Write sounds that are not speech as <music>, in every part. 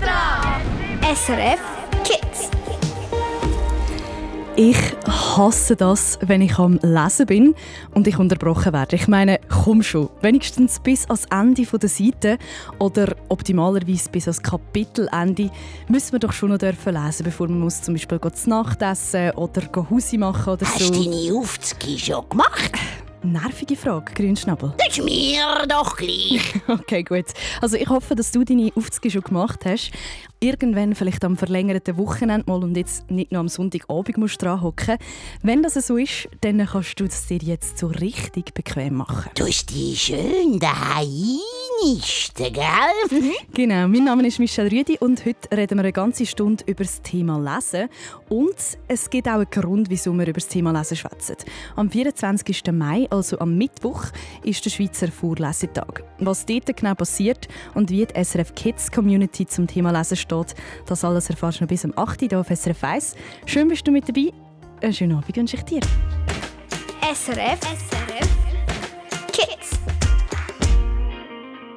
dran! SRF Kids. Ich hasse das, wenn ich am Lesen bin und ich unterbrochen werde. Ich meine, komm schon, wenigstens bis ans Ende der Seite oder optimalerweise bis ans Kapitelende müssen wir doch schon noch dürfen lesen, bevor man muss zum Beispiel zu Nacht essen oder Hausi machen oder so. Hast du deine Aufzüge schon gemacht? Nervige Frage, Grünschnabel. Das ist mir doch gleich. <laughs> okay, gut. Also ich hoffe, dass du deine Aufzüge schon gemacht hast. Irgendwann vielleicht am verlängerten Wochenende mal und jetzt nicht nur am Sonntagabend musst dran hocken. Wenn das so ist, dann kannst du es dir jetzt so richtig bequem machen. Du hast die schön daheim nisten, gell? Mhm. Genau, mein Name ist Michelle Rüdi und heute reden wir eine ganze Stunde über das Thema Lesen. Und es gibt auch einen Grund, wieso wir über das Thema Lesen schwätzen. Am 24. Mai, also am Mittwoch, ist der Schweizer Vorlesetag. Was dort genau passiert und wie die SRF Kids Community zum Thema Lesen steht, das alles erfährst du noch bis am 8. Uhr auf SRF 1. Schön bist du mit dabei. Einen schönen Abend wünsche ich dir. SRF, SRF Kids.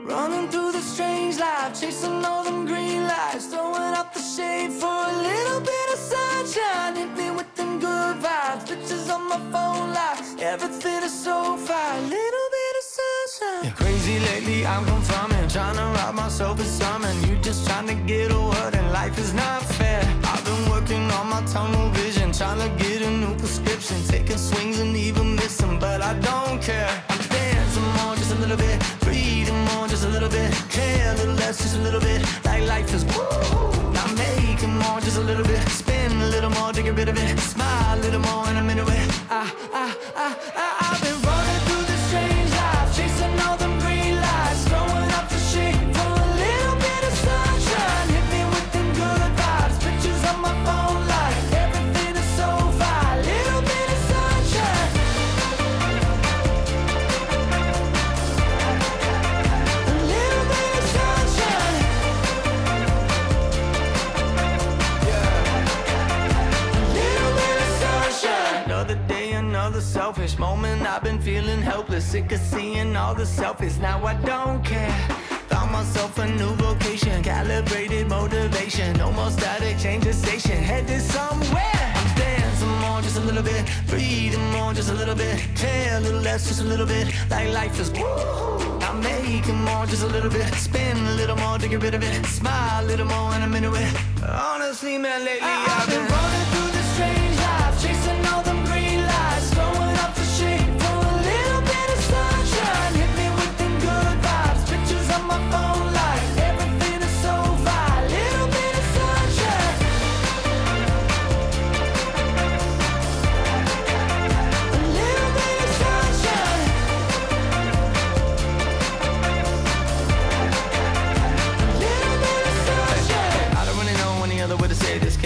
Running through the strange life, chasing all them green lights, throwing up the shade for a little bit of sunshine. Hit me with them good vibes, pictures on my phone lights. Everything is so fine, little bit of sunshine. Yeah, crazy lately, I'm confirming, trying to rob myself of something. You just trying to get a word, and life is not fair. I've been working on my tunnel vision, trying to get a new prescription, taking swings and even missing, but I don't care. I'm dancing more, just a little bit just a little bit. Care a little less, just a little bit. Like life is woo. Now making more, just a little bit. Spin a little more to get rid of it. Smile a little more in a minute. I, I, I, I, I've been feeling helpless, sick of seeing all the selfies. Now I don't care. Found myself a new vocation, calibrated motivation. No more static, change the station, headed somewhere. I'm more, just a little bit. Breathing more, just a little bit. Care a little less, just a little bit. Like life is woo. I'm making more, just a little bit. Spin a little more to get rid of it. Smile a little more in a minute. With. Honestly, man, lately I've been running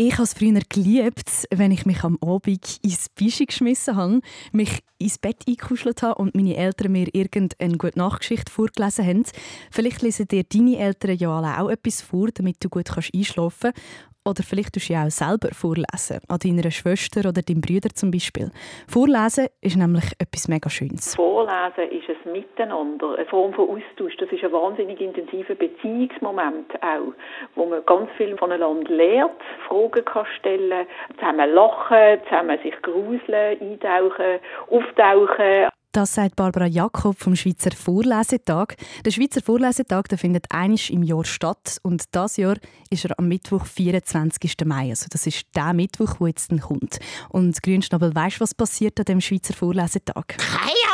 Ich habe es früher geliebt, wenn ich mich am Abend ins Bischi geschmissen habe, mich ins Bett eingekuschelt habe und meine Eltern mir irgendeine gute Nachtgeschichte vorgelesen haben. Vielleicht lesen dir deine Eltern ja alle auch etwas vor, damit du gut einschlafen kannst. Oder vielleicht tust du ja auch selber vorlesen, an deiner Schwester oder deinem Bruder zum Beispiel. Vorlesen ist nämlich etwas mega Schönes. Vorlesen ist ein Miteinander, eine Form von Austausch. Das ist ein wahnsinnig intensiver Beziehungsmoment auch, wo man ganz viel voneinander lernt, Fragen kann stellen, zusammen lachen, zusammen sich gruseln, eintauchen, auftauchen. Das sagt Barbara Jakob vom Schweizer Vorlesetag. Der Schweizer Vorlesetag der findet einisch im Jahr statt und das Jahr ist er am Mittwoch, 24. Mai. Also das ist der Mittwoch, wo jetzt kommt. Und Grünschnabel, weißt du, was passiert an dem Schweizer Vorlesetag? Keine.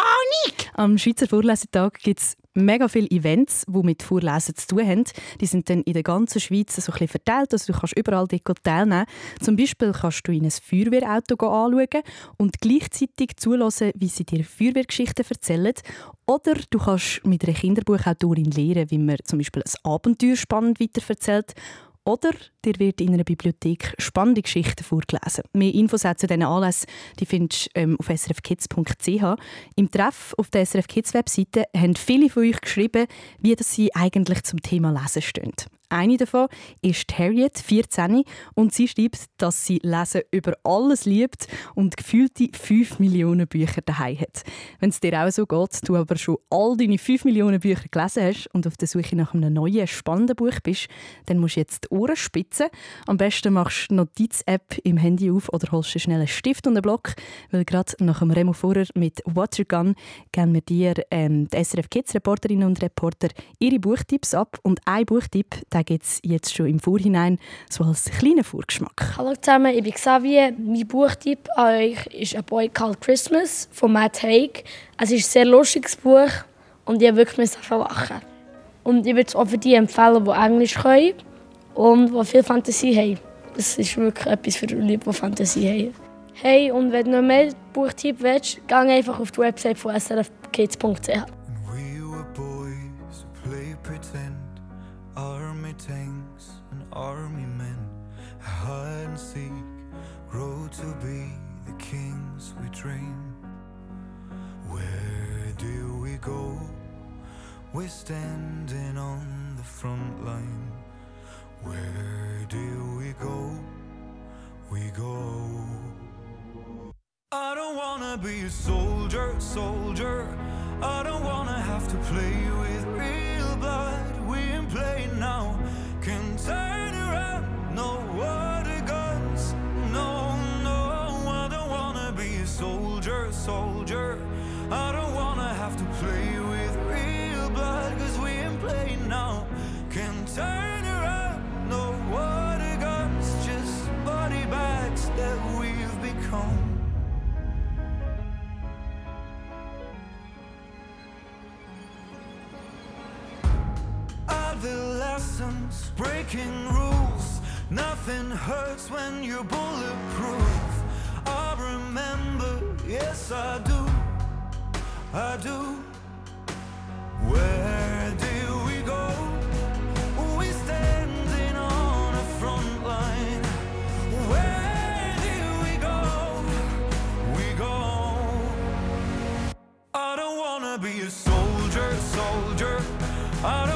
Am Schweizer Vorlesetag gibt es mega viele Events, die mit Vorlesen zu tun haben. Die sind dann in der ganzen Schweiz so ein bisschen verteilt, also du kannst überall dort teilnehmen. Zum Beispiel kannst du in ein Feuerwehrauto anschauen und gleichzeitig zulassen, wie sie dir Feuerwehrgeschichten erzählen. Oder du kannst mit einer Kinderbuchautorin lernen, wie man zum Beispiel ein Abenteuer spannend weiterverzählt oder dir wird in einer Bibliothek spannende Geschichten vorgelesen. Mehr Infos zu diesen Anlässen die findest du ähm, auf srfkids.ch. Im Treff auf der SRF Kids Webseite haben viele von euch geschrieben, wie sie eigentlich zum Thema Lesen stehen. Eine davon ist Harriet, 14, und sie schreibt, dass sie Lesen über alles liebt und gefühlte 5 Millionen Bücher daheim hat. Wenn es dir auch so geht, du aber schon all deine 5 Millionen Bücher gelesen hast und auf der Suche nach einem neuen, spannenden Buch bist, dann musst du jetzt die Ohren spitzen. Am besten machst du die Notiz-App im Handy auf oder holst du schnell einen Stift und einen Block, weil gerade nach dem Remo Vorer mit Watergun geben wir dir, ähm, die SRF Kids Reporterinnen und Reporter, ihre Buchtipps ab und ein Buchtipp, den gibt es jetzt schon im Vorhinein so als kleinen Vorgeschmack. Hallo zusammen, ich bin Xavier. Mein Buchtipp an euch ist «A Boy Called Christmas» von Matt Haig. Es ist ein sehr lustiges Buch und ich wirklich lachen. Und ich würde es auch für die empfehlen, die Englisch können und die viel Fantasie haben. Das ist wirklich etwas für Leute, die Fantasie haben. Hey, und wenn du noch mehr Buchtipp willst, geh einfach auf die Website von srfkids.ch. We're standing on the front line. Where do we go? We go. I don't wanna be a soldier, soldier. I don't wanna have to play with real blood. We ain't playing now. Can turn around, no water have to play with real blood, cause we ain't playing now. Can turn around, no water guns, just body bags that we've become. the lessons, breaking rules. Nothing hurts when you're bulletproof. I remember, yes, I do. I do. Where do we go? We standing on a front line. Where do we go? We go. I don't wanna be a soldier, soldier. I don't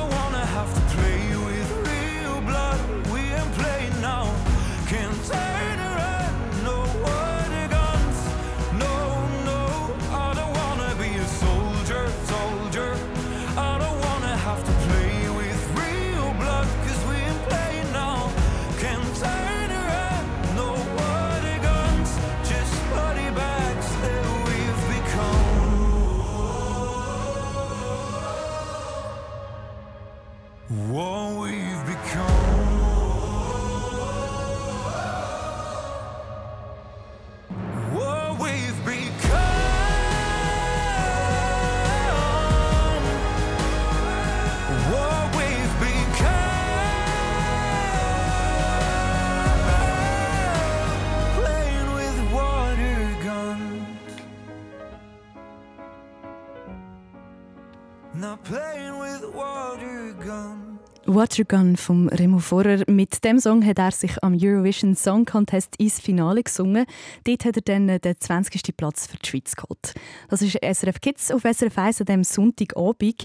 Watergun vom Remo Vorer. Mit dem Song hat er sich am Eurovision Song Contest ins Finale gesungen. Dort hat er dann den 20. Platz für die Schweiz geholt. Das ist SRF Kids auf SRF 1 an diesem Sonntagabend.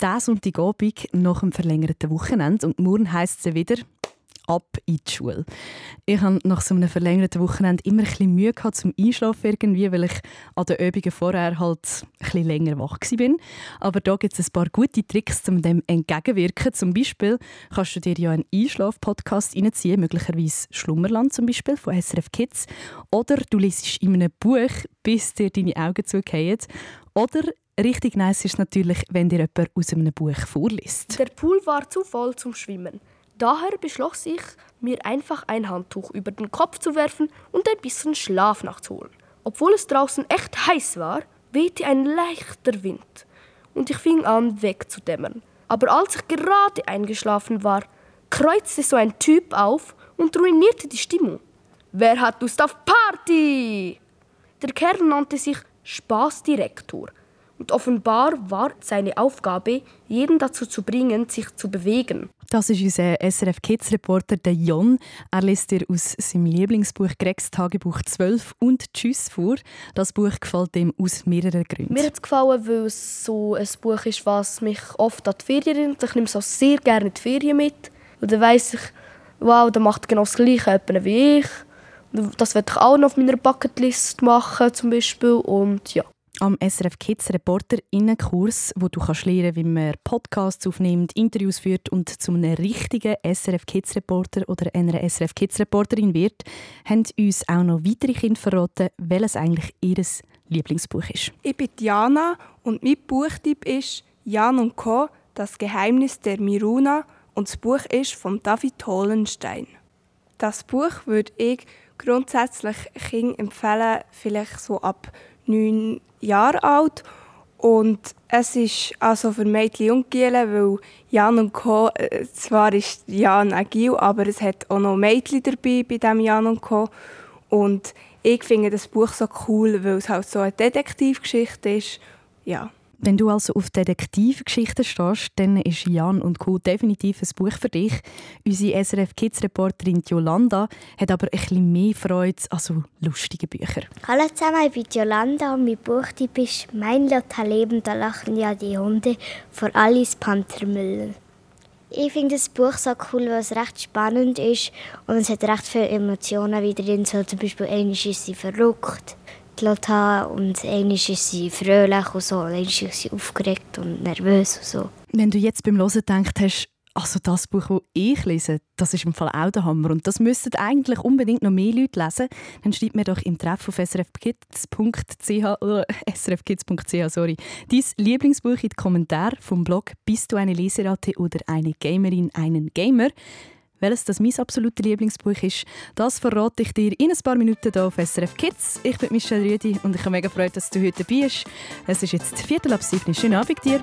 Diesen Sonntagabend nach dem verlängerten Wochenende. Und morgen heisst es wieder ab in die Schule. Ich hatte nach so einem verlängerten Wochenende immer ein bisschen Mühe gehabt zum Einschlafen irgendwie, weil ich an den Übungen vorher halt ein bisschen länger wach war. Aber da gibt es ein paar gute Tricks, um dem entgegenwirken. Zum Beispiel kannst du dir ja einen Einschlaf-Podcast reinziehen, möglicherweise Schlummerland zum Beispiel von SRF Kids. Oder du liest in einem Buch, bis dir deine Augen zugehen. Oder richtig nice ist natürlich, wenn dir jemand aus einem Buch vorliest. Der Pool war zu voll zum Schwimmen. Daher beschloss ich, mir einfach ein Handtuch über den Kopf zu werfen und ein bisschen Schlaf nachzuholen. Obwohl es draußen echt heiß war, wehte ein leichter Wind und ich fing an wegzudämmern. Aber als ich gerade eingeschlafen war, kreuzte so ein Typ auf und ruinierte die Stimmung. Wer hat Lust auf Party? Der Kerl nannte sich Spaßdirektor und offenbar war seine Aufgabe, jeden dazu zu bringen, sich zu bewegen. Das ist unser SRF Kids Reporter der Jon. Er liest dir aus seinem Lieblingsbuch Gregs Tagebuch 12 und Tschüss vor. Das Buch gefällt ihm aus mehreren Gründen. Mir hat es gefallen, weil es so ein Buch ist, was mich oft an die Ferien erinnert. Ich nehme so sehr gerne in die Ferien mit. Und dann weiss ich, wow, der macht genau das Gleiche wie ich. Das werde ich auch noch auf meiner Bucketlist machen zum Beispiel. Und ja. Am SRF Kids Reporter-Innenkurs, wo du kannst lernen wie man Podcasts aufnimmt, Interviews führt und zu einem richtigen SRF Kids Reporter oder einer SRF Kids Reporterin wird, haben uns auch noch weitere Kinder verraten, welches eigentlich ihr Lieblingsbuch ist. Ich bin Diana und mein Buchtipp ist Jan und Co. Das Geheimnis der Miruna und das Buch ist von David Holenstein. Das Buch würde ich grundsätzlich Kindern empfehlen, vielleicht so ab neun Jahre alt. Und es ist also für Mädchen und Gielen, weil Jan und Co. äh, Zwar ist Jan ein Gil, aber es hat auch noch Mädchen dabei bei dem Jan und Co. Und ich finde das Buch so cool, weil es halt so eine Detektivgeschichte ist. Ja. Wenn du also auf Detektivgeschichten stehst, dann ist Jan und Co. definitiv ein Buch für dich. Unsere SRF Kids Reporterin Jolanda hat aber ein bisschen mehr Freude an so lustigen Büchern. Hallo zusammen, ich bin Jolanda und mein Buchtipp ist «Mein Lotterleben, da lachen ja die Hunde» von Alice Panthermüller. Ich finde das Buch so cool, weil es recht spannend ist und es hat recht viele Emotionen wieder drin. So zum Beispiel einmal ist sie verrückt, die Lotta, und einmal ist sie fröhlich und so, einmal ist sie aufgeregt und nervös und so. Wenn du jetzt beim Hören gedacht hast, also das Buch, das ich lese, das ist im Fall auch der Hammer und das müssten eigentlich unbedingt noch mehr Leute lesen, dann schreib mir doch im Treff auf srfkids.ch oder <laughs> srfkids.ch, sorry, dein Lieblingsbuch in die Kommentare vom Blog «Bist du eine Leseratte oder eine Gamerin, einen Gamer?» Welches das mein absolutes Lieblingsbuch ist, das verrate ich dir in ein paar Minuten hier auf SRF Kids. Ich bin Michelle Rüdi und ich habe mega gefreut, dass du heute dabei bist. Es ist jetzt Viertel ab sieben. Schönen Abend dir.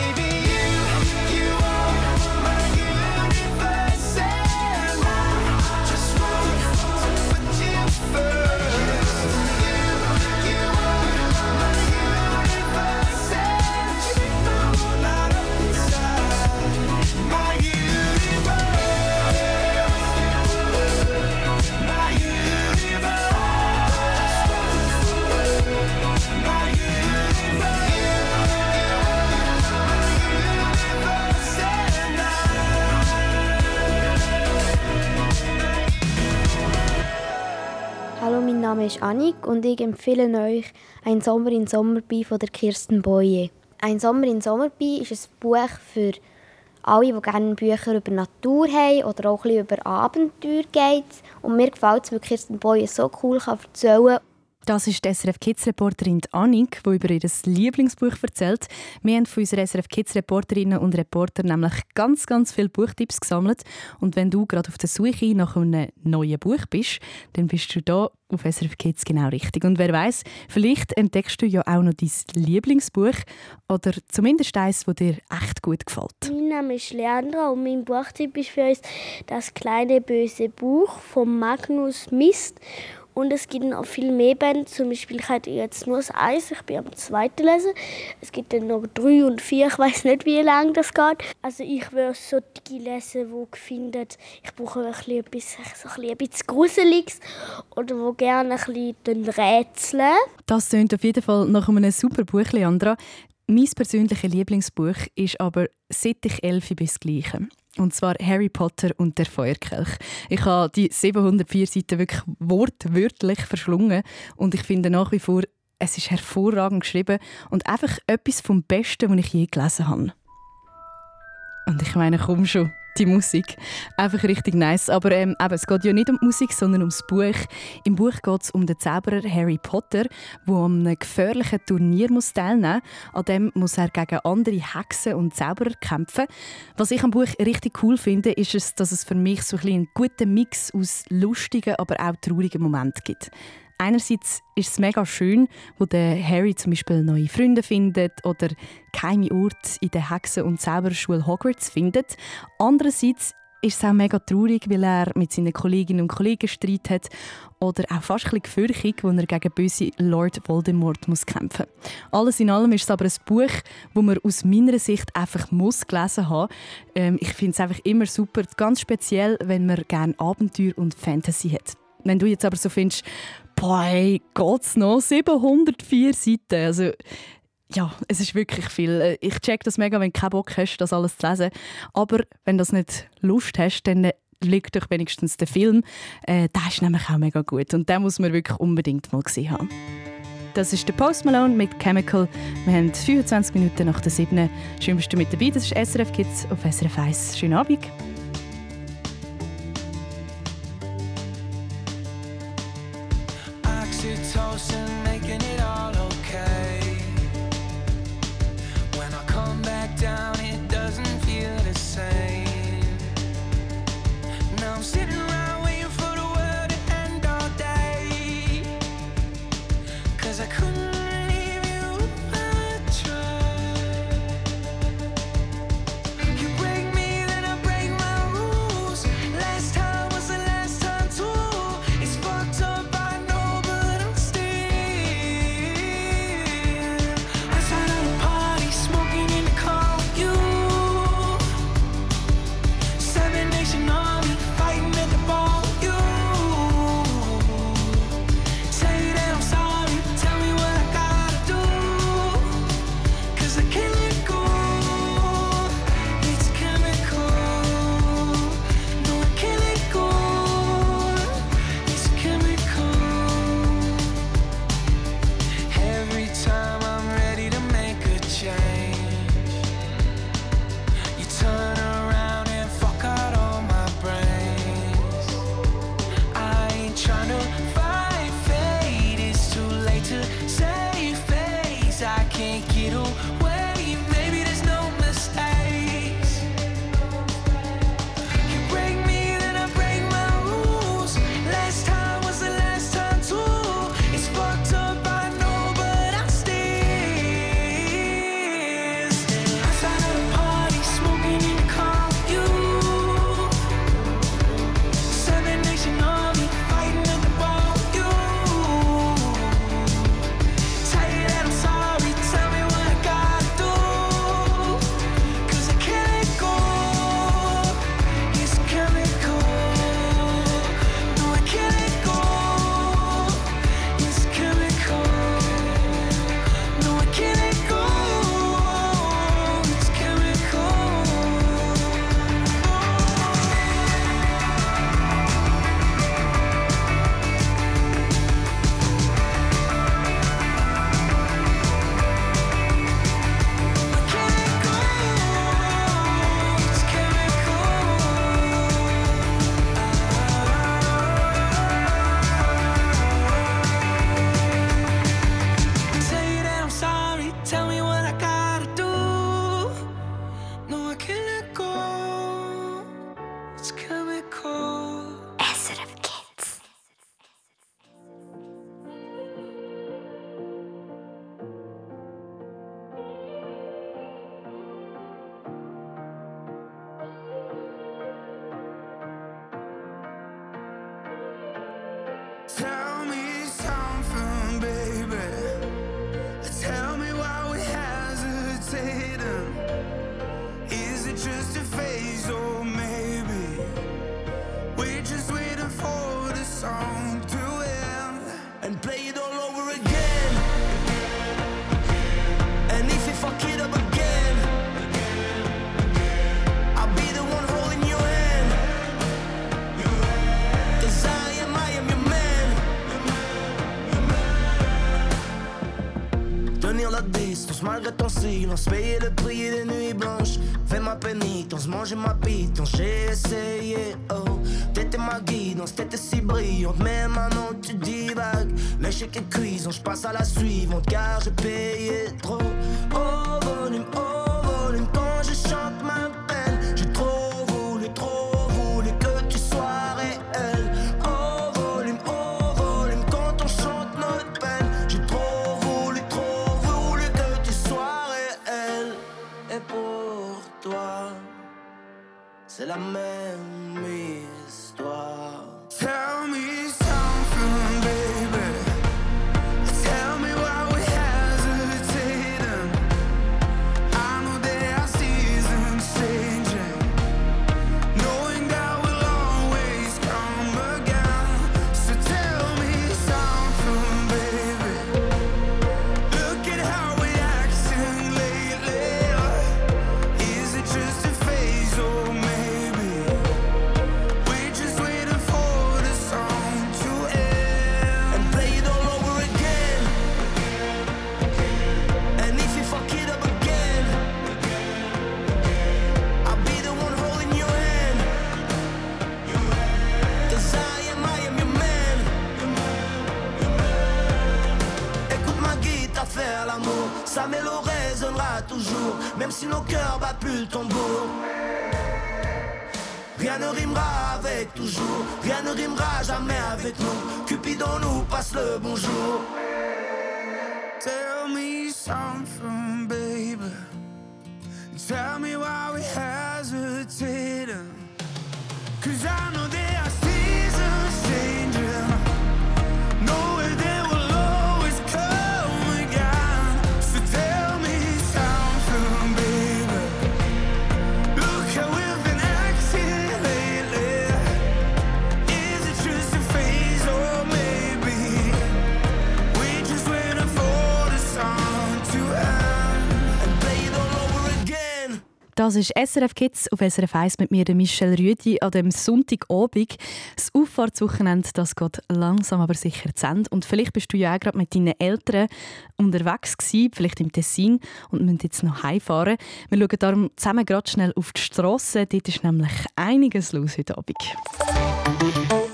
Annik und ich empfehle euch «Ein Sommer in Sommerby» von der Kirsten Boye. «Ein Sommer in Sommerby» ist ein Buch für alle, die gerne Bücher über Natur haben oder auch ein bisschen über Abenteuer geht. Und mir gefällt es, weil Kirsten Boye so cool kann erzählen kann. Das ist die SRF Kids Reporterin Annik, die über ihr Lieblingsbuch erzählt. Wir haben von unseren SRF Kids Reporterinnen und Reportern nämlich ganz, ganz viele Buchtipps gesammelt. Und wenn du gerade auf der Suche nach einem neuen Buch bist, dann bist du da auf SRF Kids genau richtig. Und wer weiß, vielleicht entdeckst du ja auch noch dein Lieblingsbuch oder zumindest eins, das dir echt gut gefällt. Mein Name ist Leandra und mein Buchtipp ist für uns das kleine böse Buch von Magnus Mist. Und es gibt noch viel mehr Bände. Zum Beispiel ich hatte jetzt nur das Eis, ich bin am zweiten lesen. Es gibt dann noch drei und vier, ich weiß nicht, wie lange das geht. Also ich würde solche lesen, die findet, ich brauche ein bisschen etwas, so ein bisschen Gruseliges oder wo gerne ein bisschen rätseln. Das klingt auf jeden Fall nach einem super Buch, Leandra. Mein persönliches Lieblingsbuch ist aber «Seit ich elf bin» das Gleiche. Und zwar Harry Potter und der Feuerkelch. Ich habe die 704 Seiten wirklich wortwörtlich verschlungen und ich finde nach wie vor, es ist hervorragend geschrieben und einfach etwas vom Besten, was ich je gelesen habe. Und ich meine, komm schon, die Musik. Einfach richtig nice. Aber ähm, eben, es geht ja nicht um die Musik, sondern ums Buch. Im Buch geht es um den Zauberer Harry Potter, der an einem gefährlichen Turnier muss teilnehmen muss. An dem muss er gegen andere Hexen und Zauberer kämpfen. Was ich am Buch richtig cool finde, ist, es, dass es für mich so ein einen guten Mix aus lustigen, aber auch traurigen Momenten gibt. Einerseits ist es mega schön, wo der Harry zum Beispiel neue Freunde findet oder geheime Orte in der Hexen- und Zauberschule Hogwarts findet. Andererseits ist es auch mega traurig, weil er mit seinen Kolleginnen und Kollegen Streit hat oder auch fast ein bisschen gefürchtig, wo er gegen böse Lord Voldemort muss kämpfen muss. Alles in allem ist es aber ein Buch, das man aus meiner Sicht einfach muss gelesen haben ähm, Ich finde es einfach immer super, ganz speziell, wenn man gerne Abenteuer und Fantasy hat. Wenn du jetzt aber so findest, boah, hey, geht's noch? 704 Seiten. Also, ja, es ist wirklich viel. Äh, ich check das mega, wenn du keinen Bock hast, das alles zu lesen. Aber wenn du das nicht Lust hast, dann äh, liegt euch wenigstens der Film. Äh, der ist nämlich auch mega gut und den muss man wirklich unbedingt mal gesehen haben. Das ist der Post Malone mit Chemical. Wir haben 25 Minuten nach der 7. Schön bist du mit dabei. Das ist SRF Kids auf SRF 1. Schönen Abend. person malgré ton silence, payer le prix des nuits blanches. Fais ma pénitence, manger ma pitance, j'ai essayé, oh. T'étais ma guidance, t'étais si brillante, mais maintenant tu divagues. L'échec est cuisant, je passe à la suivante, car j'ai payé trop. Oh volume, oh volume, quand je chante ma même si nos cœurs battent plus le tambour. Rien ne rimera avec toujours, rien ne rimera jamais avec nous. Cupidon nous passe le bonjour. Tell me something, Das ist SRF Kids auf SRF 1 mit mir, Michelle Rüdi, an dem Sonntagabend. Das Auffahrtswochenende das geht langsam aber sicher zu Ende. Und vielleicht bist du ja auch gerade mit deinen Eltern unterwegs gewesen, vielleicht im Tessin und müssen jetzt noch heimfahren. Wir schauen darum zusammen gerade schnell auf die Straße. Dort ist nämlich einiges los heute Abend.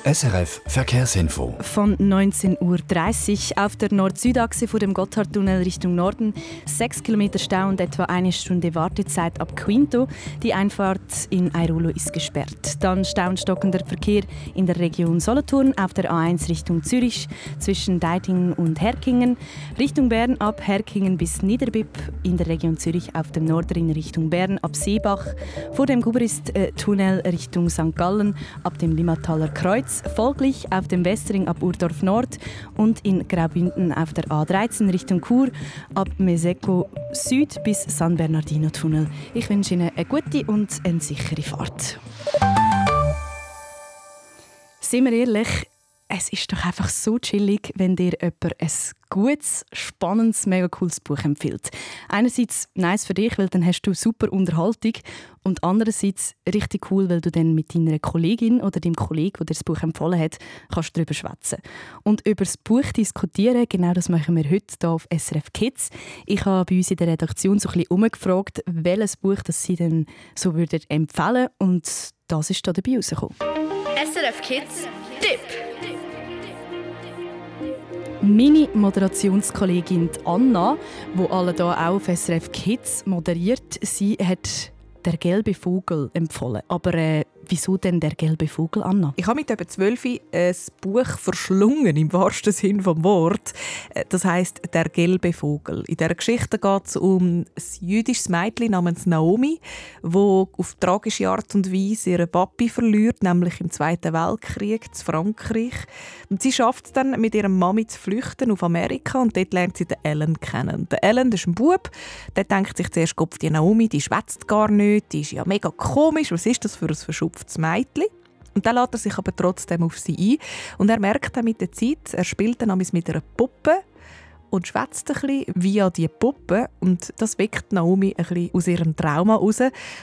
SRF Verkehrsinfo. Von 19.30 Uhr auf der Nord-Süd-Achse vor dem Gotthardtunnel Richtung Norden. 6 Kilometer Stau und etwa eine Stunde Wartezeit ab Quinto. Die Einfahrt in Airulo ist gesperrt. Dann Stau und stockender Verkehr in der Region Solothurn auf der A1 Richtung Zürich zwischen Deitingen und Herkingen. Richtung Bern ab Herkingen bis Niederbipp. In der Region Zürich auf dem Nordring Richtung Bern ab Seebach. Vor dem Gubrist-Tunnel Richtung St. Gallen ab dem Limmataler Kreuz. Folglich auf dem Westring ab Urdorf Nord und in Graubünden auf der A13 Richtung Chur ab Meseko Süd bis San Bernardino Tunnel. Ich wünsche Ihnen eine gute und eine sichere Fahrt. Sind wir ehrlich, es ist doch einfach so chillig, wenn dir jemand ein gutes, spannendes, mega cooles Buch empfiehlt. Einerseits nice für dich, weil dann hast du super Unterhaltung und andererseits richtig cool, weil du dann mit deiner Kollegin oder deinem Kollegen, der dir das Buch empfohlen hat, kannst darüber schwätzen. Und über das Buch diskutieren, genau das machen wir heute hier auf SRF Kids. Ich habe bei uns in der Redaktion so ein bisschen umgefragt, welches Buch das sie denn so würden empfehlen und das ist da dabei rausgekommen. SRF Kids Tipp. Meine Moderationskollegin Anna, wo alle hier auch auf SRF Kids moderiert, sie hat «Der gelbe Vogel» empfohlen. Aber äh, wieso denn «Der gelbe Vogel», Anna? Ich habe mit etwa zwölf ein Buch verschlungen, im wahrsten Sinn des Wortes. Äh, Das heißt «Der gelbe Vogel». In dieser Geschichte geht es um ein jüdisches Mädchen namens Naomi, wo auf tragische Art und Weise ihren Papi verliert, nämlich im Zweiten Weltkrieg in Frankreich. Und sie schafft es dann, mit ihrer Mami zu flüchten auf Amerika und dort lernt sie den Ellen kennen. Der Ellen ist ein Bub, der denkt sich zuerst, die Naomi, die schwätzt gar nicht, die ist ja mega komisch, was ist das für ein verschupftes Mädchen? Und dann lässt er sich aber trotzdem auf sie ein. Und er merkt dann mit der Zeit, er spielt dann mit einer Puppe und schwätzt ein bisschen via die Puppe. Und das weckt Naomi ein bisschen aus ihrem Trauma raus.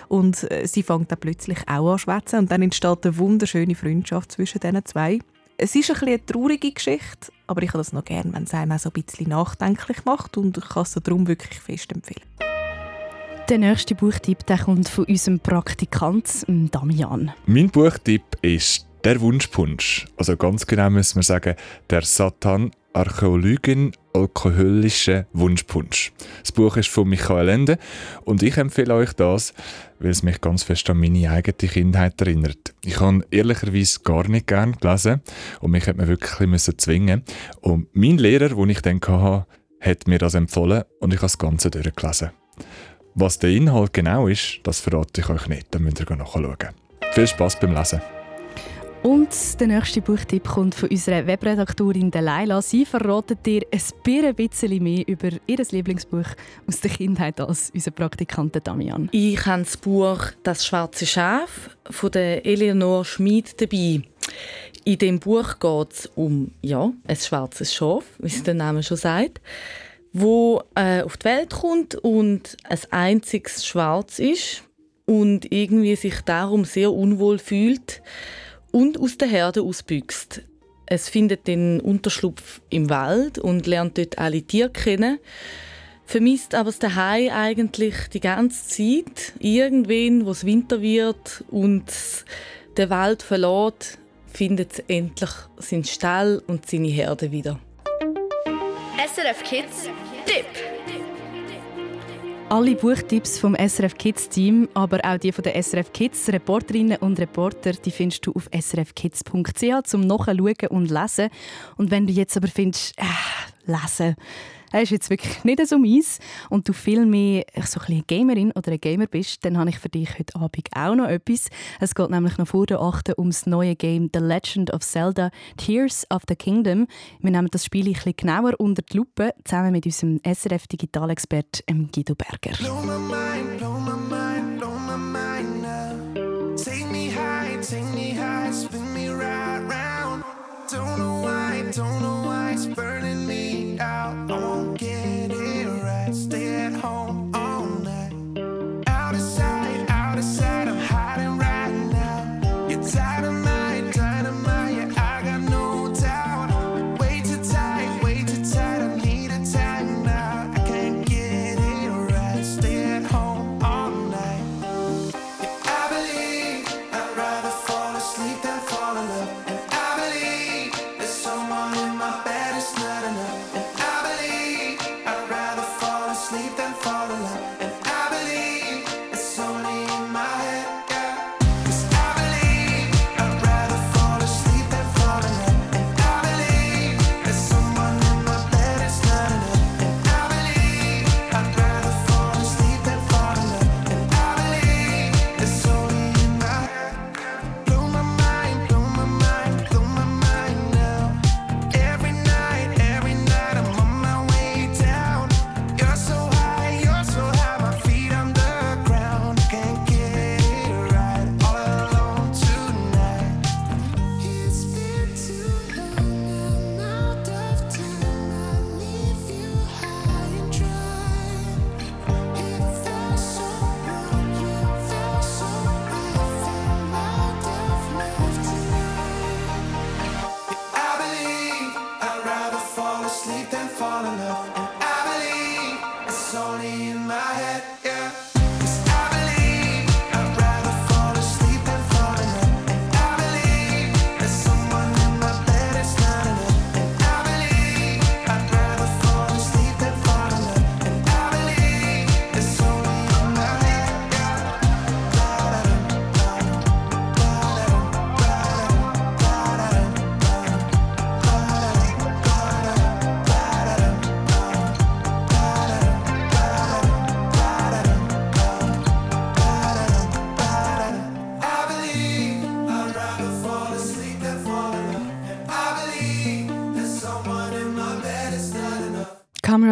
Und äh, sie fängt dann plötzlich auch an zu schwätzen. Und dann entsteht eine wunderschöne Freundschaft zwischen diesen zwei. Es ist ein bisschen eine traurige Geschichte, aber ich habe das noch gerne, wenn es einem auch so ein bisschen nachdenklich macht. Und ich kann es darum wirklich fest empfehlen. Der nächste Buchtipp der kommt von unserem Praktikant ähm, Damian. Mein Buchtipp ist «Der Wunschpunsch». Also ganz genau muss man sagen, «Der Satan Archäologin alkoholische Wunschpunsch». Das Buch ist von Michael Ende und ich empfehle euch das, weil es mich ganz fest an meine eigene Kindheit erinnert. Ich habe ehrlicherweise gar nicht gern gelesen und mich hat man wirklich bisschen zwingen Und mein Lehrer, den ich dann hatte, hat mir das empfohlen und ich habe das Ganze durchgelesen. Was der Inhalt genau ist, das verrate ich euch nicht. Da müsst ihr nachschauen. Viel Spaß beim Lesen. Und der nächste Buchtipp kommt von unserer Webredaktorin Delilah. Sie verratet dir ein bisschen mehr über ihr Lieblingsbuch aus der Kindheit als unser Praktikant Damian. Ich habe das Buch «Das schwarze Schaf» von der Eleonore Schmid dabei. In dem Buch geht es um ja, ein schwarzes Schaf, wie es der Name schon sagt, wo äh, auf die Welt kommt und ein einziges Schwarz ist und irgendwie sich darum sehr unwohl fühlt und aus der Herde ausbüchst. Es findet den Unterschlupf im Wald und lernt dort alle Tiere kennen. Vermisst aber das Daheim eigentlich die ganze Zeit. Irgendwann, wo es Winter wird und der Wald verlässt, findet es endlich seinen Stall und seine Herde wieder. SRF Kids Tipp. Alle Buchtipps vom SRF Kids Team, aber auch die von der SRF Kids Reporterinnen und Reporter, die findest du auf srfkids.ch zum Nachschauen und lesen. Und wenn du jetzt aber findest, äh, lesen, das ist jetzt wirklich nicht so meins und du viel mehr so ein bisschen Gamerin oder ein Gamer bist, dann habe ich für dich heute Abend auch noch etwas. Es geht nämlich noch vor der 8. ums neue Game The Legend of Zelda Tears of the Kingdom. Wir nehmen das Spiel ein bisschen genauer unter die Lupe, zusammen mit unserem SRF-Digitalexpert Guido Berger.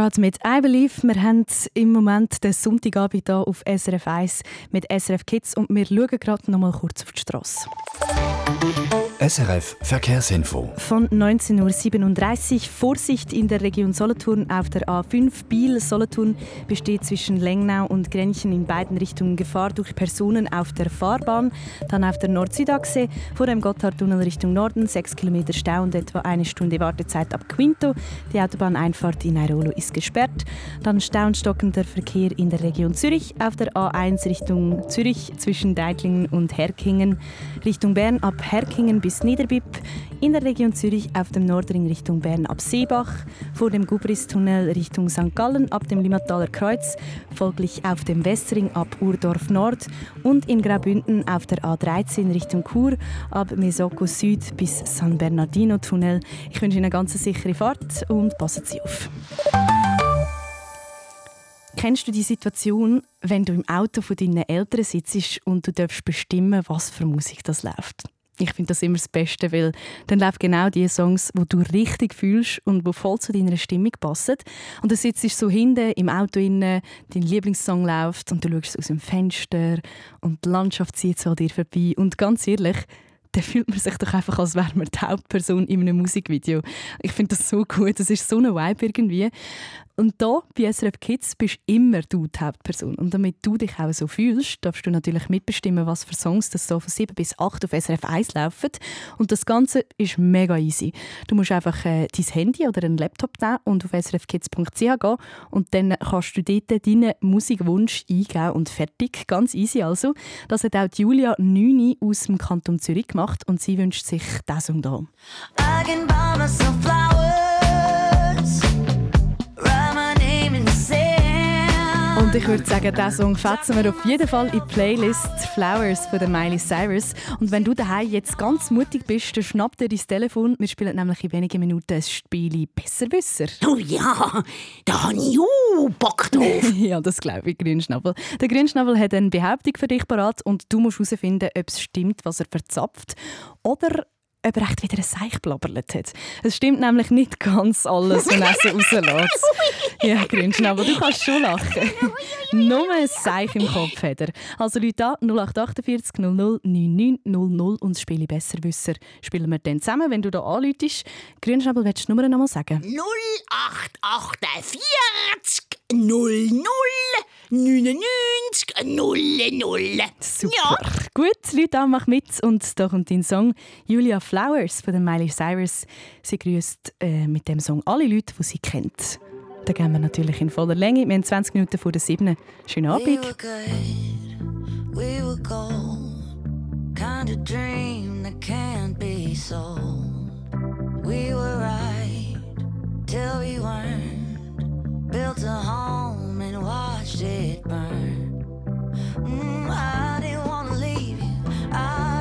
Kamerad mit I Believe. Wir haben im Moment den Sonntagabend hier auf SRF 1 mit SRF Kids und wir schauen gerade noch mal kurz auf die Straße. SRF Verkehrsinfo. Von 19.37 Uhr Vorsicht in der Region Solothurn auf der A5 Biel-Solothurn besteht zwischen Lengnau und Grenchen in beiden Richtungen Gefahr durch Personen auf der Fahrbahn. Dann auf der Nord-Süd-Achse vor dem Gotthardtunnel Richtung Norden 6 km Stau und etwa eine Stunde Wartezeit ab Quinto. Die Autobahneinfahrt in Airolo ist gesperrt. Dann Stau und stockender Verkehr in der Region Zürich auf der A1 Richtung Zürich zwischen Deitlingen und Herkingen Richtung Bern ab Herkingen bis Niederbipp, in der Region Zürich auf dem Nordring Richtung Bern ab Seebach, vor dem Gubristunnel Richtung St. Gallen ab dem Limmataler Kreuz, folglich auf dem Westring ab Urdorf Nord und in Graubünden auf der A13 Richtung Chur ab Mesoko Süd bis San Bernardino Tunnel. Ich wünsche Ihnen eine ganz sichere Fahrt und passen Sie auf. Kennst du die Situation, wenn du im Auto von deinen Eltern sitzt und du darfst bestimmen, was für Musik das läuft? Ich finde das immer das Beste, weil dann laufen genau die Songs, wo du richtig fühlst und wo voll zu deiner Stimmung passen. Und du sitzt so hinten im Auto inne, dein Lieblingssong läuft und du schaust aus dem Fenster und die Landschaft zieht so an dir vorbei. Und ganz ehrlich, dann fühlt man sich doch einfach, als wäre man die Hauptperson in einem Musikvideo. Ich finde das so gut, das ist so ein Vibe irgendwie. Und da bei SRF Kids bist immer du die Hauptperson. Und damit du dich auch so fühlst, darfst du natürlich mitbestimmen, was für Songs das so von 7 bis 8 auf SRF 1 laufen. Und das Ganze ist mega easy. Du musst einfach äh, dein Handy oder einen Laptop nehmen und auf srfkids.ch gehen und dann kannst du dort deinen Musikwunsch eingeben und fertig. Ganz easy also. Das hat auch Julia Nüni aus dem Kanton Zürich gemacht und sie wünscht sich diesen Song hier. Und ich würde sagen, diesen Song fetzen wir auf jeden Fall in die Playlist Flowers von der Miley Cyrus. Und wenn du daheim jetzt ganz mutig bist, dann schnapp dir dein Telefon. Wir spielen nämlich in wenigen Minuten ein Spiel Besserwisser. Oh ja, da habe ich auch Bock drauf. <laughs> ja, das glaube ich, Grünschnabel. Der Grünschnabel hat eine Behauptung für dich parat und du musst herausfinden, ob es stimmt, was er verzapft oder ob er echt wieder ein Seich blabbert hat. Es stimmt nämlich nicht ganz alles, wenn er so <laughs> rauslässt. Ja, Grünschnabel, du kannst schon lachen. Nur ein Seich im Kopf hat er. Also Leute an 0848 00 99 00 und das Spiel Besserwisser spielen wir dann zusammen, wenn du da anläutest. Grünschnabel, willst du die Nummer noch mal sagen? 0848 00 99 00. Super. Gut, Leute mach mit. Und da kommt dein Song Julia Flowers von der Miley Cyrus. Sie grüßt äh, mit dem Song alle Leute, die sie kennt. Da gehen wir natürlich in voller Länge. Wir haben 20 Minuten vor der 7. Schönen We Abend. were good, we were gold. Kind of dream that can't be sold. We were right till we weren't. Built a home and watched it burn. Mm, I didn't wanna leave you, I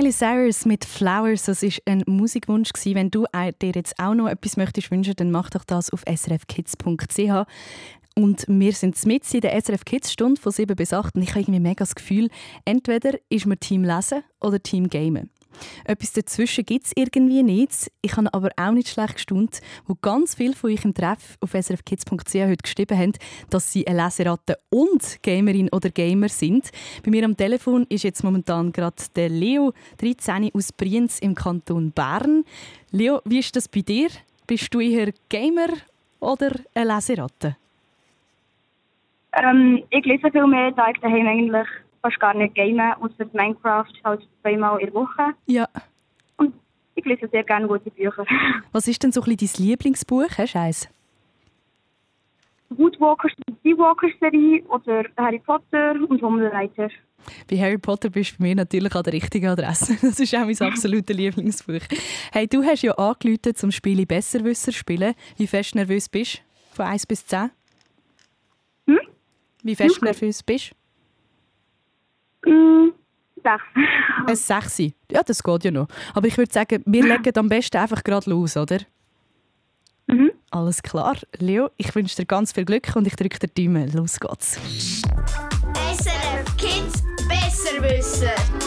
Miley Cyrus mit Flowers, das war ein Musikwunsch. gewesen. Wenn du äh, dir jetzt auch noch etwas möchtest wünschen, dann mach doch das auf srfkids.ch. Und wir sind mit in der SRF Kids Stunde von 7 bis 8 und ich habe irgendwie mega das Gefühl, entweder ist man Team Lesen oder Team Gamen. Etwas dazwischen gibt es irgendwie nicht. Ich habe aber auch nicht schlecht gestaunt, wo ganz viele von euch im Treff auf srfkids.ch heute geschrieben haben, dass sie eine Leseratte und Gamerin oder Gamer sind. Bei mir am Telefon ist jetzt momentan gerade der Leo, 13 aus Brienz im Kanton Bern. Leo, wie ist das bei dir? Bist du eher Gamer oder eine Leseratte? Ähm, ich lese viel mehr, da ich daheim eigentlich fast gar nicht game, außer Minecraft halt zweimal in der Woche. Ja. Und ich lese sehr gerne gute Bücher. <laughs> Was ist denn so ein bisschen dein Lieblingsbuch? Hast du eins? Woodwalkers, die Seawalkers-Serie oder Harry Potter und Hummelreiter. Bei Harry Potter bist du bei mir natürlich an der richtigen Adresse. <laughs> Das ist auch mein absolutes Lieblingsbuch. Hey, du hast ja angerufen zum Spiel Besserwisser spielen. Wie fest nervös bist du? Von 1 bis 10? Hm? Wie fest nervös bist Mm, sechs. <laughs> Ein 6. Ja, das geht ja noch. Aber ich würde sagen, wir legen am besten einfach gerade los, oder? Mhm. Alles klar. Leo, ich wünsche dir ganz viel Glück und ich drücke dir Daumen. Los geht's. SRF Kids besser wissen.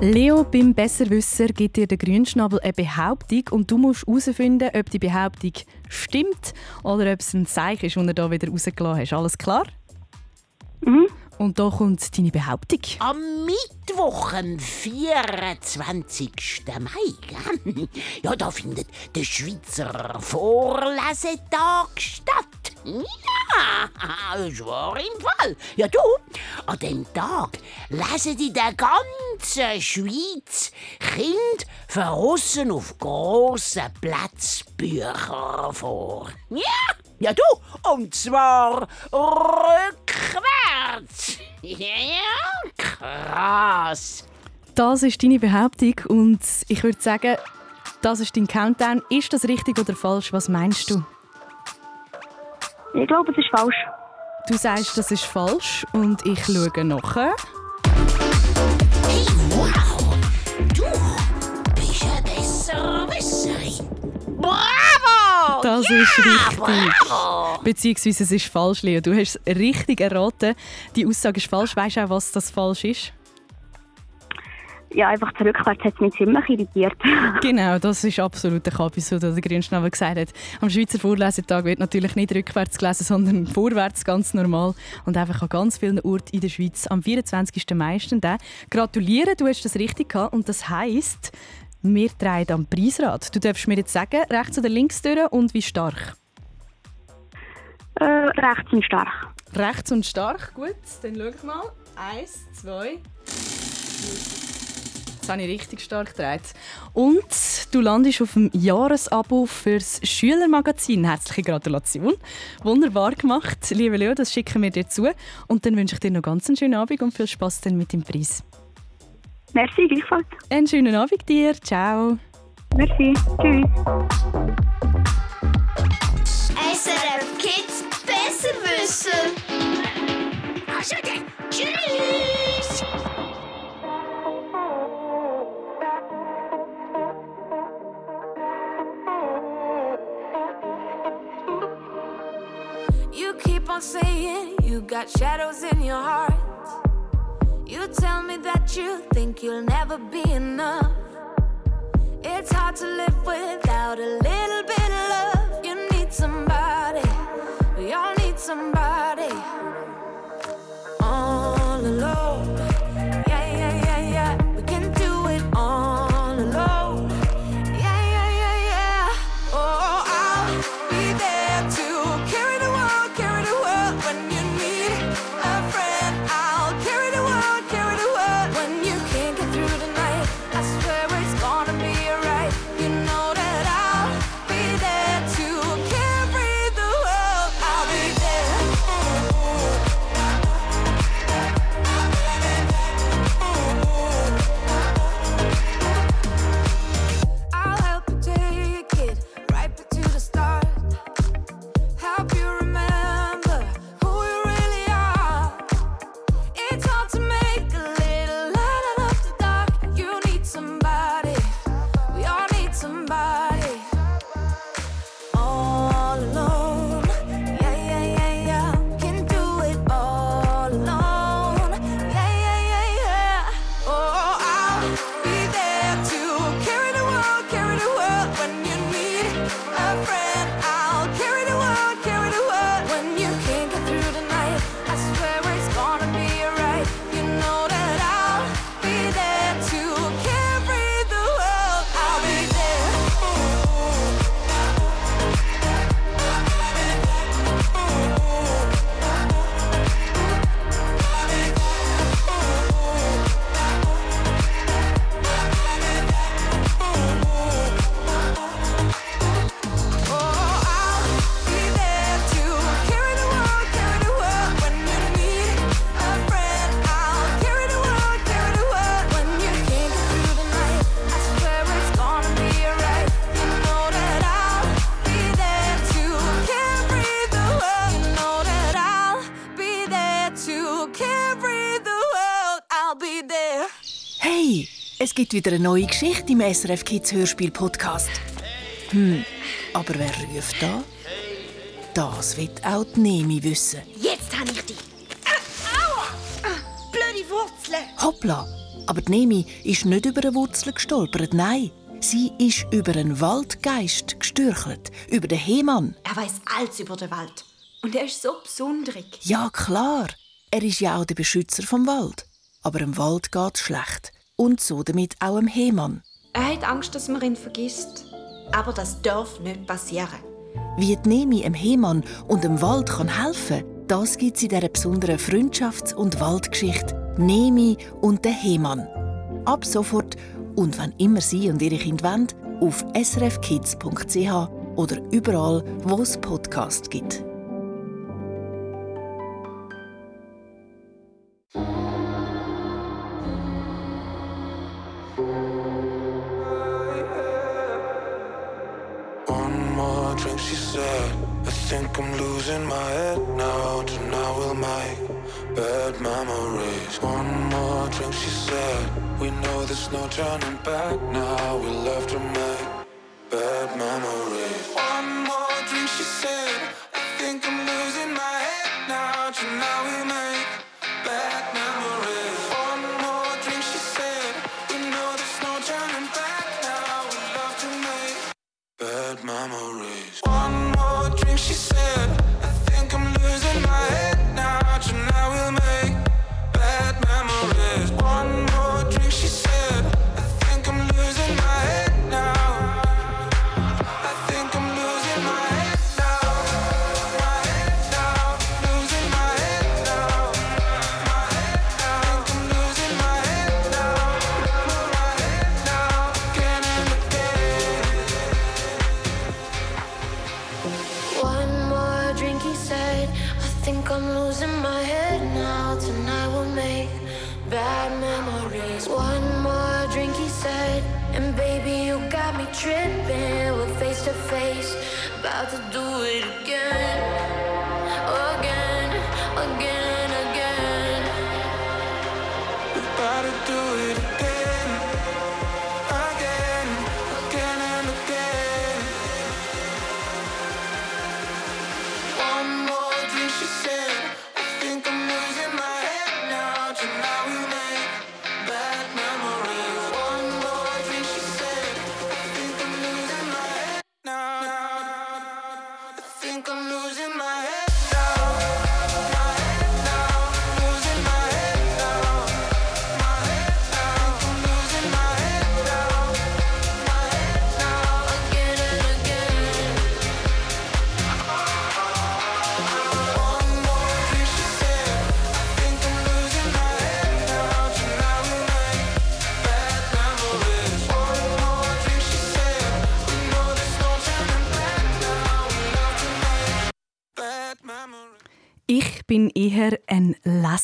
Leo beim Besserwisser gibt dir der Grünschnabel eine Behauptung und du musst herausfinden, ob die Behauptung stimmt oder ob es ein Zeichen ist, das er da wieder rausgelassen hast. Alles klar? Mhm. Und da kommt deine Behauptung. Am Mittwoch, am 24. Mai, ja, da findet der Schweizer Vorlesetag statt. Ja, <laughs> das wahr im Fall. Ja, du, an dem Tag lesen in der ganzen Schweiz Kind verrossen auf grossen Platzbücher vor. Ja, ja, du, und zwar rückwärts. <laughs> Ja, krass. Das ist deine Behauptung und ich würde sagen, das ist dein Countdown. Ist das richtig oder falsch? Was meinst du? Ich glaube, es ist falsch. Du sagst, das ist falsch und ich schaue nachher. Wow, du bist ein Besserwisserin. Bravo! Das ja, ist richtig. Bravo! Beziehungsweise es ist falsch, Leo. Du hast es richtig erraten. Die Aussage ist falsch. Weißt du auch, was das falsch ist? Ja, einfach zurückwärts hat es mich ziemlich irritiert. <laughs> Genau, das ist absolut der Kabis, so der Grünschnabel gesagt hat. Am Schweizer Vorlesetag wird natürlich nicht rückwärts gelesen, sondern <laughs> vorwärts, ganz normal. Und einfach an ganz vielen Orten in der Schweiz. Am 24. Mai. Gratuliere, du hast das richtig gehabt. Und das heisst, wir drehen am Preisrad. Du darfst mir jetzt sagen, rechts oder links durch und wie stark? Äh, rechts und stark. Rechts und stark, gut. Dann schau ich mal. Eins, zwei. Jetzt habe ich richtig stark gedreht. Und du landest auf dem Jahresabo fürs Schülermagazin. Herzliche Gratulation. Wunderbar gemacht. Liebe Leo, das schicken wir dir zu. Und dann wünsche ich dir noch ganz einen schönen Abend und viel Spaß dann mit dem Preis. Merci, gleichfalls. Einen schönen Abend dir. Ciao. Merci. Tschüss. SRF Kids besser wissen. Saying you got shadows in your heart. You tell me that you think you'll never be enough. It's hard to live without a little bit of love. You need somebody, we all need somebody. Gibt wieder eine neue Geschichte im SRF Kids Hörspiel Podcast. Hm, aber wer ruft da? Das wird auch die Nemi wissen. Jetzt habe ich dich. Aua! Blöde Wurzeln. Hoppla! Aber die Nemi ist nicht über eine Wurzel gestolpert, nein. Sie ist über einen Waldgeist gestürchelt, über den Hemann. Er weiß alles über den Wald. Und er ist so besonderig. Ja, klar. Er ist ja auch der Beschützer vom Wald. Aber dem Wald geht's schlecht. Und so damit auch dem Hemann. Er hat Angst, dass man ihn vergisst. Aber das darf nicht passieren. Wie die Nemi dem Hemann und dem Wald kann helfen das gibt es in dieser besonderen Freundschafts- und Waldgeschichte Nemi und der Hemann. Ab sofort und wann immer Sie und Ihre Kinder wollen, auf srfkids.ch oder überall, wo es Podcasts gibt. No turning back now.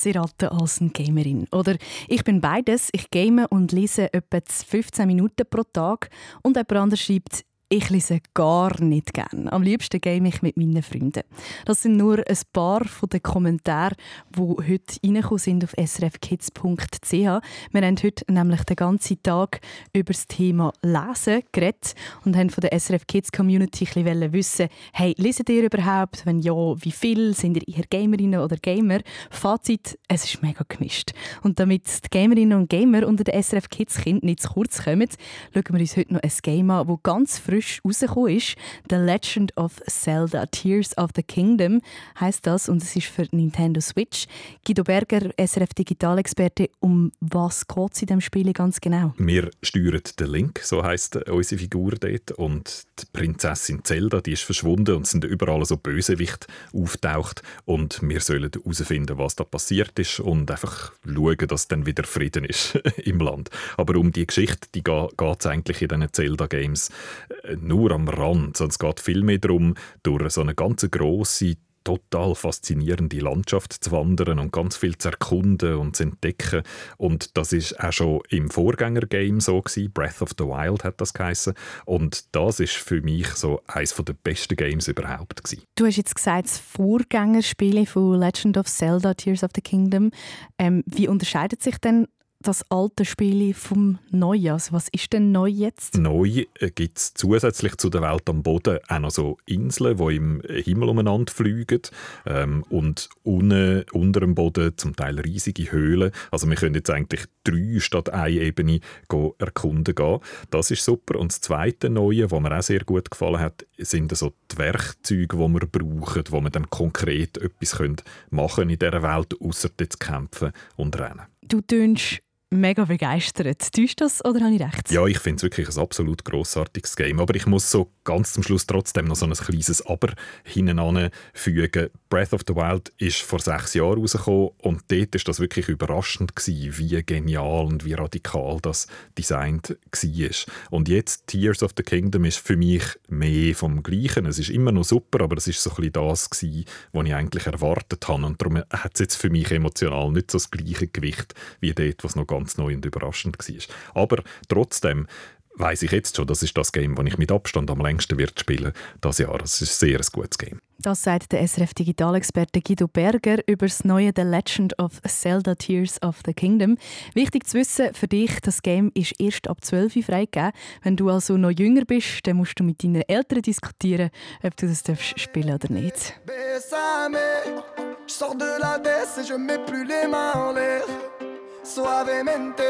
Leseratte als eine Gamerin. Oder ich bin beides. Ich game und lese etwa 15 Minuten pro Tag. Und jemand anderes schreibt, ich lese gar nicht gern. Am liebsten game ich mit meinen Freunden. Das sind nur ein paar von den Kommentaren, die heute reingekommen sind auf srfkids.ch. Wir haben heute nämlich den ganzen Tag über das Thema Lesen geredet und haben von der SRF Kids Community ein bisschen wissen, hey, leset ihr überhaupt? Wenn ja, wie viel? Sind ihr eher Gamerinnen oder Gamer? Fazit, es ist mega gemischt. Und damit die Gamerinnen und Gamer unter den SRF Kids Kind nicht zu kurz kommen, schauen wir uns heute noch ein Game an, das ganz frisch rausgekommen ist. «The Legend of Zelda Tears of the Kingdom» heißt das und es ist für Nintendo Switch. Guido Berger, SRF Digitalexperte, um was geht es in diesem Spiel ganz genau? Wir steuern den Link, so heisst unsere Figur dort. Und die Prinzessin Zelda, die ist verschwunden und sind überall so Bösewicht auftaucht. Und wir sollen herausfinden, was da passiert ist und einfach schauen, dass dann wieder Frieden ist <laughs> im Land. Aber um die Geschichte, die geht es eigentlich in diesen Zelda-Games nur am Rand. Sondern es geht vielmehr darum, durch so eine ganz grosse total faszinierende Landschaft zu wandern und ganz viel zu erkunden und zu entdecken. Und das ist auch schon im Vorgängergame so gewesen. Breath of the Wild hat das geheißen. Und das ist für mich so eines der besten Games überhaupt gewesen. Du hast jetzt gesagt, das Vorgängerspiel von Legend of Zelda Tears of the Kingdom. Ähm, wie unterscheidet sich denn das alte Spiel vom Neuen? Also was ist denn neu jetzt? Neu gibt es zusätzlich zu der Welt am Boden auch noch so Inseln, die im Himmel umeinander fliegen ähm, und unten, unter dem Boden zum Teil riesige Höhlen. Also wir können jetzt eigentlich drei statt eine Ebene go erkunden gehen. Das ist super. Und das zweite Neue, was mir auch sehr gut gefallen hat, sind so die Werkzeuge, die wir brauchen, wo wir dann konkret etwas machen können in dieser Welt, außer zu kämpfen und rennen. Du tönst mega begeistert. Täuscht das oder habe ich recht? Ja, ich finde es wirklich ein absolut grossartiges Game. Aber ich muss so ganz zum Schluss trotzdem noch so ein kleines Aber hinten fügen. Breath of the Wild ist vor sechs Jahren rausgekommen und dort war das wirklich überraschend, gewesen, wie genial und wie radikal das designt war. Und jetzt Tears of the Kingdom ist für mich mehr vom Gleichen. Es ist immer noch super, aber es ist so ein bisschen das, gewesen, was ich eigentlich erwartet habe. Und darum hat es jetzt für mich emotional nicht so das gleiche Gewicht wie dort, was noch ganz neu und überraschend war. Aber trotzdem weiß ich jetzt schon, das ist das Game, das ich mit Abstand am längsten wird spielen das Jahr. Es ist ein sehr gutes Game. Das sagt der SRF Digitalexperte Guido Berger über das neue The Legend of Zelda Tears of the Kingdom. Wichtig zu wissen für dich, das Game ist erst ab 12 Uhr freigegeben. Wenn du also noch jünger bist, dann musst du mit deinen Eltern diskutieren, ob du das darfst spielen oder nicht. Bésame, je sors de la baisse et je mets plus les mains en l'air. Suavemente,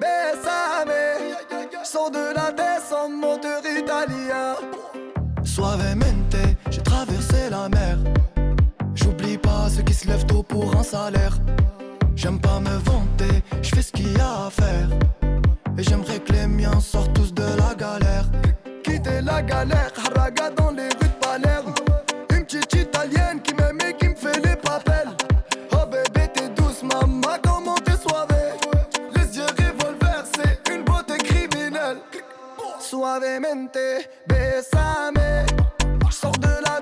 bésame, je sors de la baisse en moteur italien. Suavemente, j'ai traversé la mer. J'oublie pas ceux qui se lèvent tôt pour un salaire. J'aime pas me vanter, je fais ce qu'il y a à faire. Et j'aimerais que les miens sortent tous de la galère. Quitter la galère, haraga Suavemente, bésame. Sors de la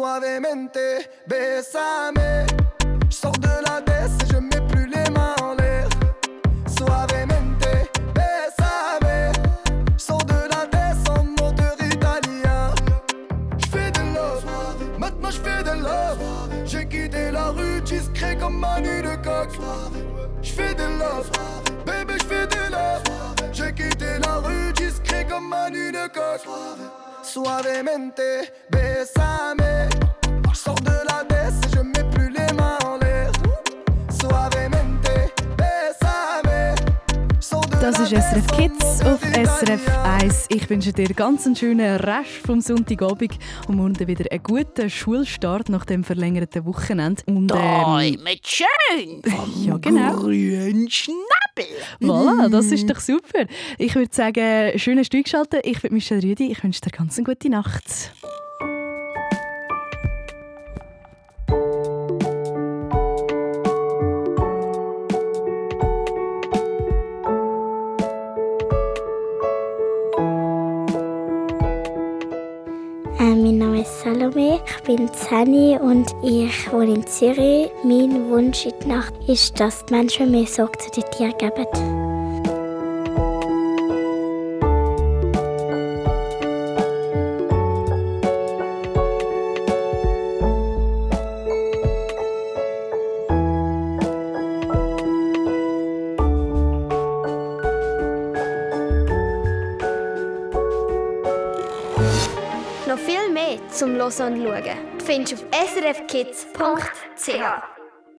Suavemente, bésame. Wünsche dir ganz einen schönen Rest vom Sonntagabend und morgen wieder einen guten Schulstart nach dem verlängerten Wochenende. Und, ähm, Träumet schön vom <laughs> Ja, genau. grünen Schnabel. Voilà, das ist doch super. Ich würde sagen, schönes Stück schalten. Ich bin Michelle Rüdi. Ich wünsche dir ganz eine gute Nacht. Bin 10 und ich wohne in Zürich. Mein Wunsch in der Nacht ist, dass die Menschen mehr Sorge zu den Tieren geben. Noch viel mehr zum Hören und Schauen findest du auf srfkids.ch.